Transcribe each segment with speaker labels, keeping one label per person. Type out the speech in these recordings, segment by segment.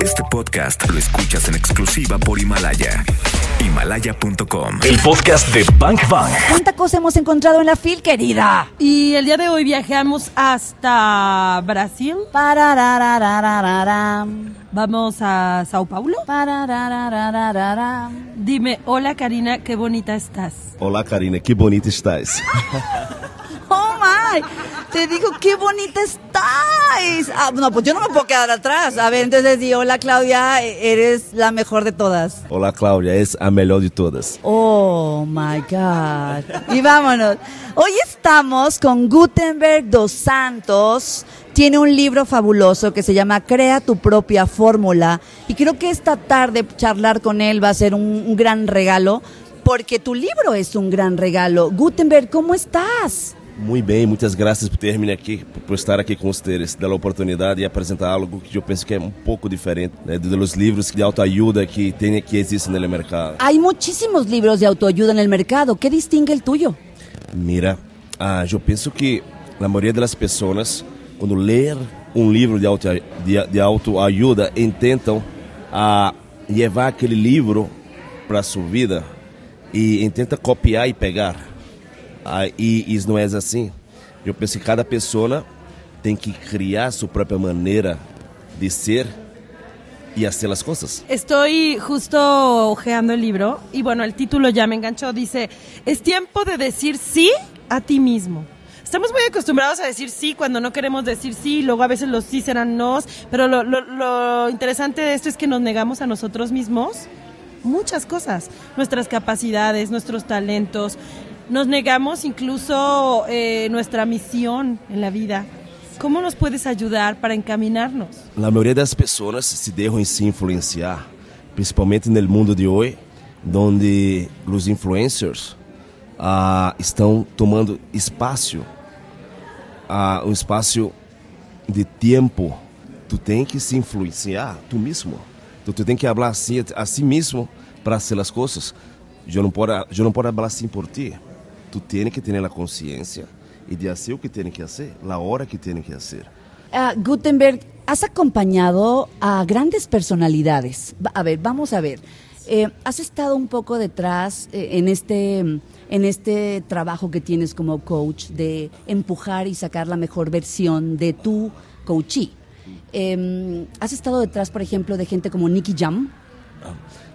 Speaker 1: Este podcast lo escuchas en exclusiva por Himalaya. Himalaya.com.
Speaker 2: El podcast de Bank Bang.
Speaker 3: ¿Cuánta cosa hemos encontrado en la fil, querida?
Speaker 4: Y el día de hoy viajamos hasta Brasil. Vamos a Sao Paulo. Dime, hola Karina, qué bonita estás.
Speaker 5: Olá, Karina, que bonita estás.
Speaker 3: Oh my, te digo qué bonita estáis. Ah, no, pues yo no me puedo quedar atrás. A ver, entonces di, hola Claudia, eres la mejor de todas.
Speaker 5: Olá, Cláudia, és a melhor de todas.
Speaker 3: Oh my God. Y vámonos. Hoy estamos con Gutenberg dos Santos. Tiene un libro fabuloso que se llama Crea tu propia fórmula. Y creo que esta tarde charlar con él va a ser un, un gran regalo. Porque tu libro es un gran regalo. Gutenberg, ¿cómo estás?
Speaker 5: Muito bem, muitas graças por ter-me aqui, por estar aqui com vocês, dar a oportunidade de apresentar algo que eu penso que é um pouco diferente né, dos livros de autoajuda que tem que existem no mercado.
Speaker 3: Hay muchísimos libros de autoayuda en el mercado. ¿Qué distingue el tuyo?
Speaker 5: Mira, ah, eu penso que a maioria das pessoas, quando ler um livro de, auto, de, de autoajuda, tentam ah, levar aquele livro para a sua vida e tenta copiar e pegar. E isso não é assim. Eu penso que cada pessoa tem que criar sua própria maneira de ser y hacer las cosas.
Speaker 4: Estoy justo ojeando el libro y bueno, el título ya me enganchó. Dice, es tiempo de decir sí a ti mismo. Estamos muy acostumbrados a decir sí cuando no queremos decir sí, luego a veces los sí serán nos, pero lo, lo- lo interesante de esto es que nos negamos a nosotros mismos muchas cosas, nuestras capacidades, nuestros talentos, nos negamos incluso eh, nuestra misión en la vida. ¿Cómo nos puedes ayudar para encaminarnos?
Speaker 5: La mayoría de las personas se dejan se influenciar, principalmente en el mundo de hoy, donde los influencers estão están tomando espacio, ah, un espacio de tiempo. Tú tienes que se influenciar tú mismo. Tú, tens tienes que hablar así, a sí mismo para hacer las cosas. Yo no puedo, yo no puedo hablar así por ti. Tu tem que ter a consciência e de fazer o que tem que fazer, a hora que tem que fazer.
Speaker 3: Ah, Gutenberg, has acompañado a grandes personalidades. A ver, vamos a ver. Eh, has estado un poco detrás eh, en este en este trabajo que tienes como coach de empujar y sacar la mejor versión de tu coachee. Eh, has estado detrás, por ejemplo, de gente como Nicky Jam.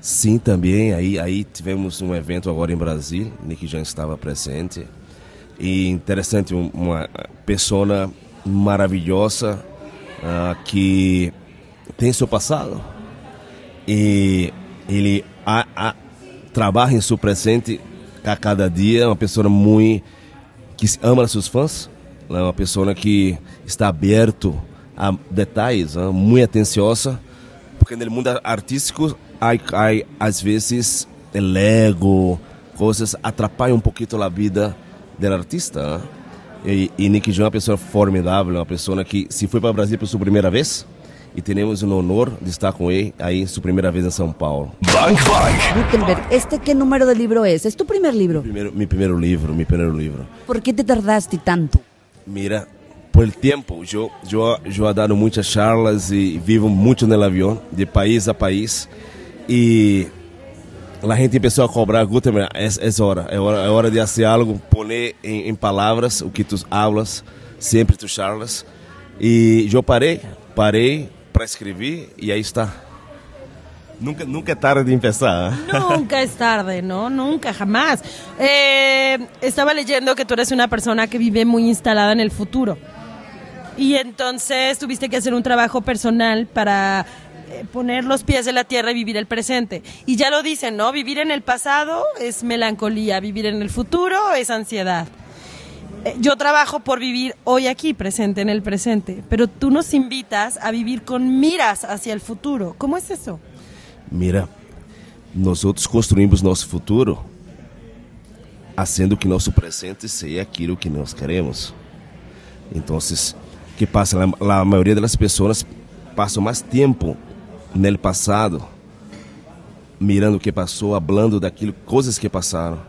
Speaker 5: Sim, também. Aí, aí tivemos um evento agora em Brasília, Nick já estava presente. E interessante, um- uma pessoa maravilhosa ah, que tem seu passado. E ele a, a, trabalha em seu presente a cada dia. Uma pessoa muito que ama seus fãs, né? uma pessoa que está aberto a detalhes, né? muito atenciosa, porque no mundo artístico há, há às vezes el ego, coisas atrapalham um pouquinho a vida do artista. né? E, e Nick João é uma pessoa formidável, uma pessoa que se foi para o Brasil pela sua primeira vez e temos o honor de estar com ele aí sua primeira vez em São Paulo.
Speaker 2: Bank Bang.
Speaker 3: Gutenberg, ¿este qué número de libro es? ¿Es tu primer libro?
Speaker 5: Primeiro, meu primeiro livro, meu primeiro livro.
Speaker 3: ¿Por qué te tardaste tanto?
Speaker 5: Mira, por el yo, yo, yo he dado muchas charlas y vivo mucho en el avión, de país a país. Y la gente empezó a cobrar, Gutenberg, es, es hora, es hora, hora de hacer algo, poner en, en palabras o que tú hablas, siempre tus charlas. Y yo paré, parei para escrever y ahí está. Nunca, nunca es tarde de empezar. ¿eh?
Speaker 4: Nunca es tarde, ¿no? Nunca, jamás. Eh, estaba leyendo que tú eres una persona que vive muy instalada en el futuro. Y entonces tuviste que hacer un trabajo personal para poner los pies en la tierra y vivir el presente. Y ya lo dicen, ¿no? Vivir en el pasado es melancolía, vivir en el futuro es ansiedad. Eh, Yo trabajo por vivir hoy aquí, presente, en el presente, pero tú nos invitas a vivir con miras hacia el futuro. ¿Cómo es eso?
Speaker 5: Mira, nós outros construímos nosso futuro fazendo que nosso presente seja aquilo que nós queremos. Então, o que passa? A maioria das pessoas passam mais tempo no passado, mirando o que passou, falando daquilo, coisas que passaram.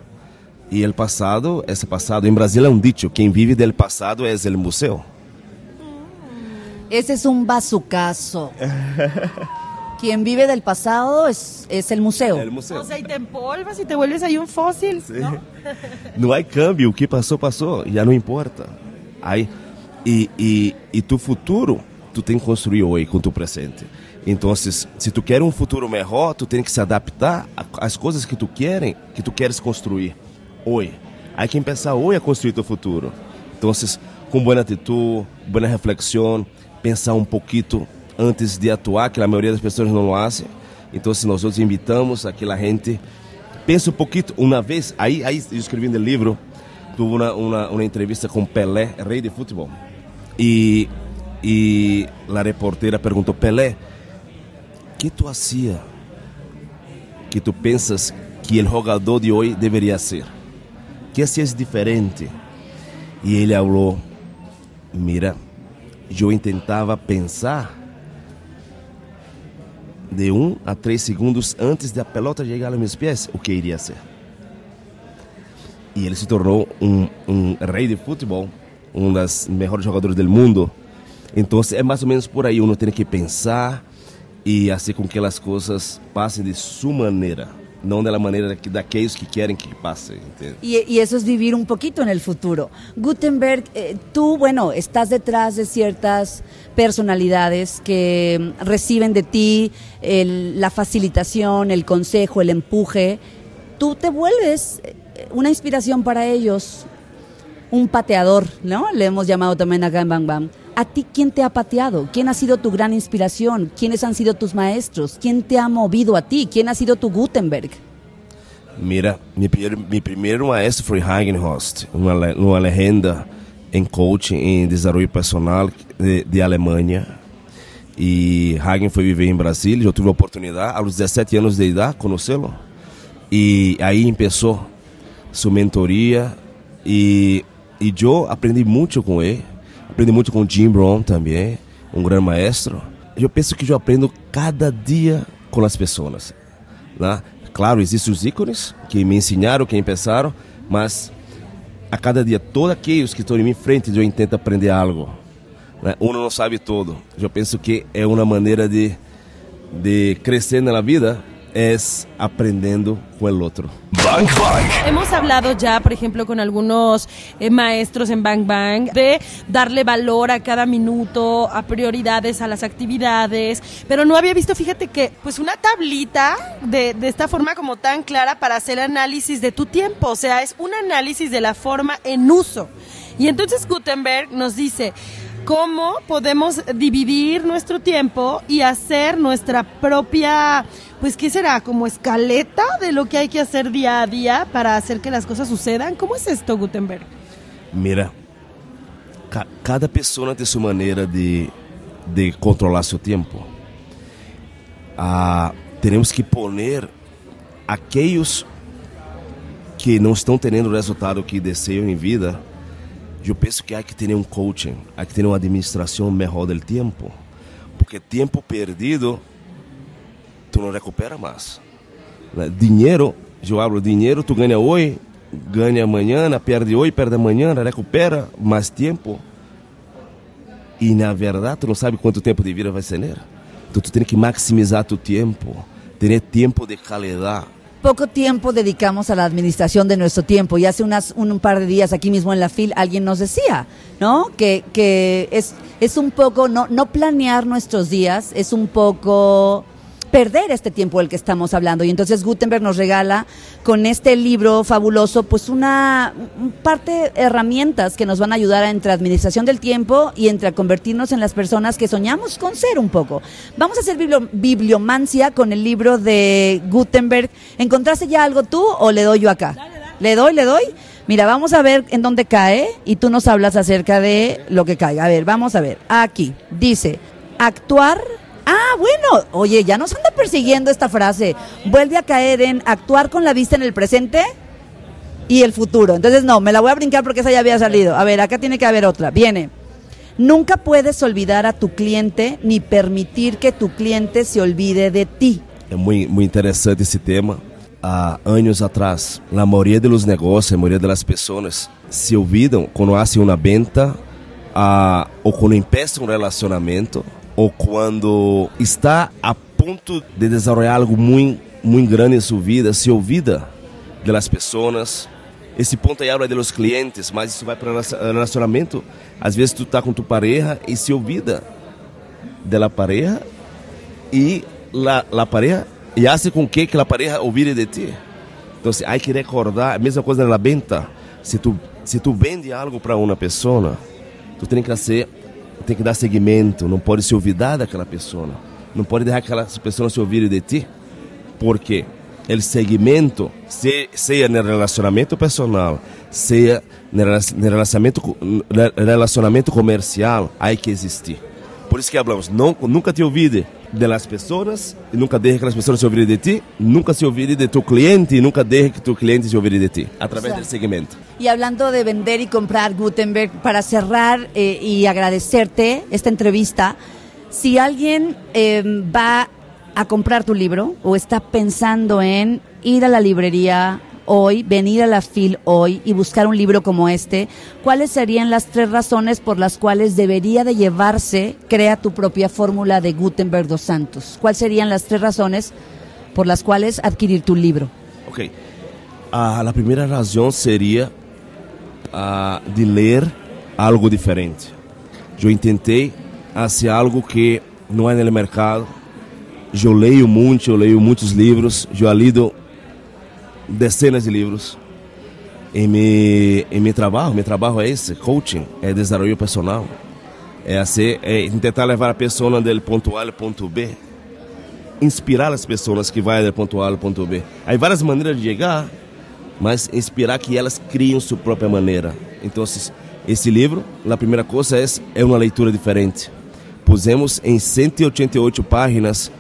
Speaker 5: E o passado, esse passado, em Brasília é um dicho: quem vive del passado é o museu.
Speaker 3: Ese es un bazucazo. Quien vive del pasado es, es el museo.
Speaker 5: El museo.
Speaker 4: O sea, y te empolvas y te vuelves ahí un fósil. ¿no?
Speaker 5: Não há câmbio, o que passou, passou, já não importa. Aí, e, e, e tu futuro, tu tem que construir hoje com tu presente. Então, se, se tu quer um futuro melhor, tu tem que se adaptar às coisas que tu querem, que tu queres construir hoje. Aí que pensar hoje a construir teu futuro. Então, com boa atitude, boa reflexão, pensar um pouquinho antes de atuar, que a maioria das pessoas não fazem. Então, se nós invitamos aquela gente Pensa um pouquinho, uma vez, aí, aí eu escrevi no livro, tuve uma, uma, uma entrevista com Pelé, rei de futebol. E, e a reportera perguntou, Pelé, que tu hacía que tu pensas que o jogador de hoje deveria ser? Que hacías diferente? E ele falou, mira, eu tentava pensar de um a três segundos antes da pelota chegar aos meus pés, o que iria ser. E ele se tornou um rei de futebol, um dos melhores jogadores do mundo. Então é mais ou menos por aí, uno tem que pensar e fazer com que as coisas passem de sua maneira, não da maneira que daqueles que querem que entende?
Speaker 3: Y, y eso es vivir un poquito en el futuro. Gutenberg, eh, tú, bueno, estás detrás de ciertas personalidades que mm, reciben de ti el- la facilitación, el consejo, el empuje. Tú te vuelves eh, una inspiración para ellos, un pateador, ¿no? Le hemos llamado también acá en Bang Bang. ¿A ti quién te ha pateado? ¿Quién ha sido tu gran inspiración? ¿Quiénes han sido tus maestros? ¿Quién te ha movido a ti? ¿Quién ha sido tu Gutenberg?
Speaker 5: Mira, mi mi maestro foi Hagen Host, uma, uma legenda em coaching, em desenvolvimento personal de, de Alemanha. E Hagen foi viver em Brasília, eu tive a oportunidade, aos 17 anos de idade, conhecê-lo. E aí começou sua mentoria e, e eu aprendi muito com ele. Aprendi muito com Jim Brown também, um grande maestro. Eu penso que eu aprendo cada dia com as pessoas. Né? Claro, existem os ícones que me ensinaram, que empezaram, mas a cada dia, todos aqueles que estão em minha frente, eu tento aprender algo. Né? Uno não sabe tudo. Eu penso que é uma maneira de, de crescer na vida, é aprendendo com o outro.
Speaker 2: Bang Bang.
Speaker 4: Hemos hablado ya, por ejemplo, con algunos eh, maestros en Bang Bang de darle valor a cada minuto, a prioridades, a las actividades, pero no había visto, fíjate que, pues una tablita de, de esta forma como tan clara para hacer análisis de tu tiempo, o sea, es un análisis de la forma en uso. Y entonces Gutenberg nos dice, cómo podemos dividir nuestro tiempo y hacer nuestra propia, pues, ¿qué será? Como escaleta de lo que hay que hacer día a día para hacer que las cosas sucedan. ¿Cómo es esto, Gutenberg?
Speaker 5: Mira, ca- cada pessoa tem sua maneira de, de controlar seu tempo. Ah, teremos que poner aqueles que não estão tendo o resultado que desejam em vida. Eu penso que há que ter um coaching, há que ter uma administração melhor do tempo, porque tempo perdido não recupera mais. Dinheiro, eu hablo dinheiro, tu ganha hoje, ganha amanhã, perde hoje, perde amanhã, recupera mais tempo. E na verdade, tu não sabe quanto tempo de vida vai ser. Então tu tem que maximizar tu tempo, ter tempo de qualidade.
Speaker 3: Poco tiempo dedicamos a la administración de nuestro tiempo y hace unas, un, par de días aquí mismo en la FIL alguien nos decía, ¿no? Que, que es, es un poco, no, no planear nuestros días, es un poco perder este tiempo del que estamos hablando. Y entonces Gutenberg nos regala con este libro fabuloso, pues una un parte de herramientas que nos van a ayudar a entre administración del tiempo y entre a convertirnos en las personas que soñamos con ser un poco. Vamos a hacer biblio- bibliomancia con el libro de Gutenberg. ¿Encontraste ya algo tú o le doy yo acá? ¿Le doy, le doy? Mira, vamos a ver en dónde cae y tú nos hablas acerca de lo que caiga. A ver, vamos a ver. Aquí dice, actuar Ah, bueno, oye, ya nos anda persiguiendo esta frase. Vuelve a caer en actuar con la vista en el presente y el futuro. Entonces, no, me la voy a brincar porque esa ya había salido. A ver, acá tiene que haber otra. Viene. Nunca puedes olvidar a tu cliente ni permitir que tu cliente se olvide de ti.
Speaker 5: É muito, muito interessante esse tema. Há anos atrás, a maioria dos negócios, a maioria das pessoas se olvidam quando fazem uma venda ah, ou quando empieza um relacionamento, ou quando está a ponto de desenvolver algo muito, muito grande em sua vida, se olvida das pessoas. Esse ponto aí habla de los clientes, mas isso vai para relacionamento. Às vezes tu tá com tu pareja e se olvida da pareja e la, la pareja e hace com que, que a pareja olvide de ti. Então, há que recordar, a mesma coisa na venda. Se tu, se tu vende algo para uma pessoa, tu tem que fazer, tem que dar seguimento, não pode se olvidar daquela pessoa. Não pode deixar aquela pessoa se ouvir de ti, porque o segmento, se, seja no relacionamento personal, seja no relacionamento, relacionamento comercial, há que existir. Por isso que falamos, não, nunca te ouvide de las pessoas e nunca deixe que as pessoas se ouvirem de ti, nunca se ouvire de tu cliente e nunca deixe que tu cliente se ouvire de ti, através do segmento.
Speaker 3: Y hablando de vender y comprar Gutenberg, para cerrar eh, y agradecerte esta entrevista, si alguien eh, va a comprar tu libro o está pensando en ir a la librería hoy, venir a la FIL hoy y buscar un libro como este, ¿cuáles serían las tres razones por las cuales debería de llevarse Crea tu propia fórmula de Gutenberg dos Santos? ¿Cuáles serían las tres razones por las cuales adquirir tu libro?
Speaker 5: Ok. Ah, la primera razón sería ah, de ler algo diferente. Eu tentei hacer algo que não é no mercado. Eu leio muito, eu leio muitos livros, eu lido dezenas de livros. Em meu, em meu trabalho, meu trabalho é esse, coaching, é desenvolvimento personal. É, assim, é tentar levar a pessoa do ponto A ao ponto B. Inspirar as pessoas que vão do ponto A ao ponto B. Há várias maneiras de chegar, mas inspirar que elas criem sua própria maneira. Então, esse livro, a primeira coisa é, é uma leitura diferente. Pusemos em 188 páginas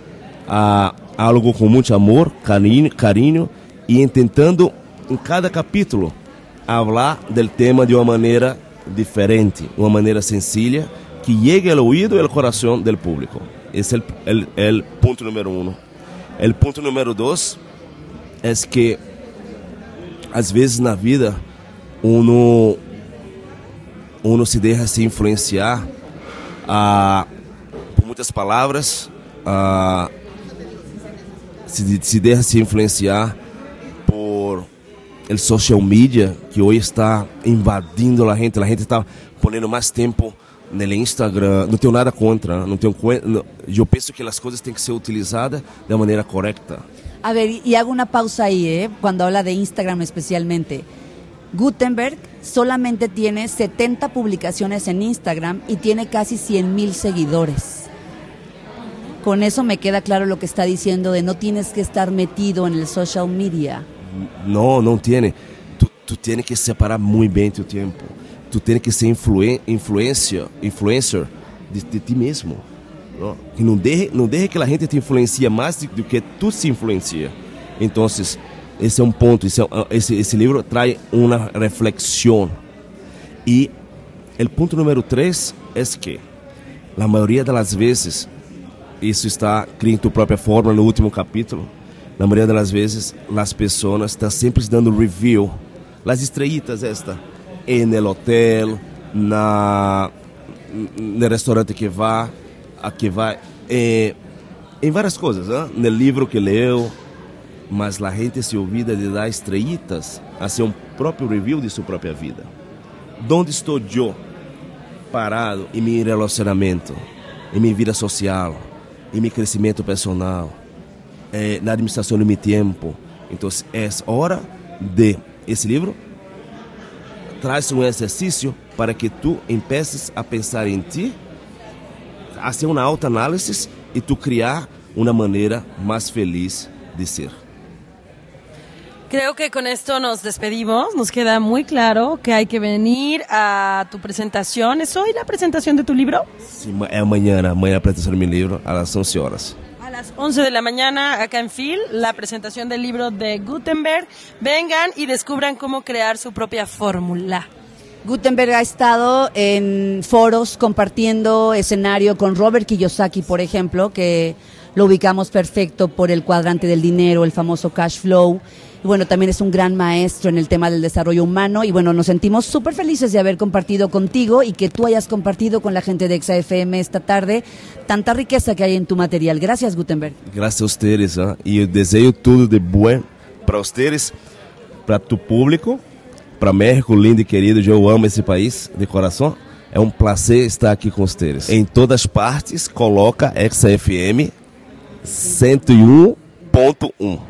Speaker 5: ah, algo com muito amor, carinho, carinho e tentando em cada capítulo falar do tema de uma maneira diferente, uma maneira sencilla que llegue ao ouvido e ao coração do público. Esse é o ponto número um. O ponto número dois é que às vezes na vida uno, uno se deixa se influenciar por muitas palavras, se, se deixa se influenciar o social media que hoje está invadindo a gente, a gente está ponendo mais tempo no Instagram. Não tenho nada contra, não tenho eu penso que as coisas têm que ser utilizadas da maneira correta.
Speaker 3: A ver, y hago una pausa ahí, ¿eh? cuando habla de Instagram especialmente. Gutenberg solamente tiene 70 publicaciones en Instagram y tiene casi 100 mil seguidores. Con eso me queda claro lo que está diciendo de no tienes que estar metido en el social media.
Speaker 5: Não, não tem. Tu, tu tem que separar muito bem teu tempo. Tu tem que ser influência, influencer de, de ti mesmo. Não? Que não deixe, não deixe que a gente te influencia mais do que tu se influencia. Então, esse é um ponto. Esse, é, esse, esse livro traz uma reflexão. E o ponto número três é que, a maioria das vezes, isso está criando tu própria forma no último capítulo na maioria das vezes, as pessoas estão sempre dando review. As estreitas esta, no hotel, na no restaurante que vá, a que eh, em várias coisas, hein? no livro que leu, mas a gente se olvida de dar estreitas a um próprio review de sua própria vida. Onde estou eu parado em meu relacionamento, em minha vida social, em meu crescimento personal? Eh, na administração do meu tempo. Então, é hora de esse livro traz um exercício para que tu empeces a pensar em ti, a ser uma autoanálise e tu criar uma maneira mais feliz de ser.
Speaker 4: Creo que con esto nos despedimos. Nos queda muy claro que hay que venir a tu presentación. ¿Es hoy la presentación de tu libro?
Speaker 5: Sí, é amanhã, amanhã a presentação do meu livro, às 11 horas.
Speaker 4: Las 11 de la mañana, acá en Phil, la presentación del libro de Gutenberg. Vengan y descubran cómo crear su propia fórmula.
Speaker 3: Gutenberg ha estado en foros compartiendo escenario con Robert Kiyosaki, por ejemplo, que lo ubicamos perfecto por el cuadrante del dinero, el famoso cash flow. Y bueno, también es un gran maestro en el tema del desarrollo humano. Y bueno, nos sentimos súper felices de haber compartido contigo y que tú hayas compartido con la gente de ExaFM esta tarde tanta riqueza que hay en tu material. Gracias, Gutenberg.
Speaker 5: Gracias a ustedes. ¿ah? Y yo deseo todo de bueno para ustedes, para tu público, para México, lindo y querido. Yo amo esse país de coração. É um prazer estar aqui com vocês. Em todas partes, coloca XFM 101.1.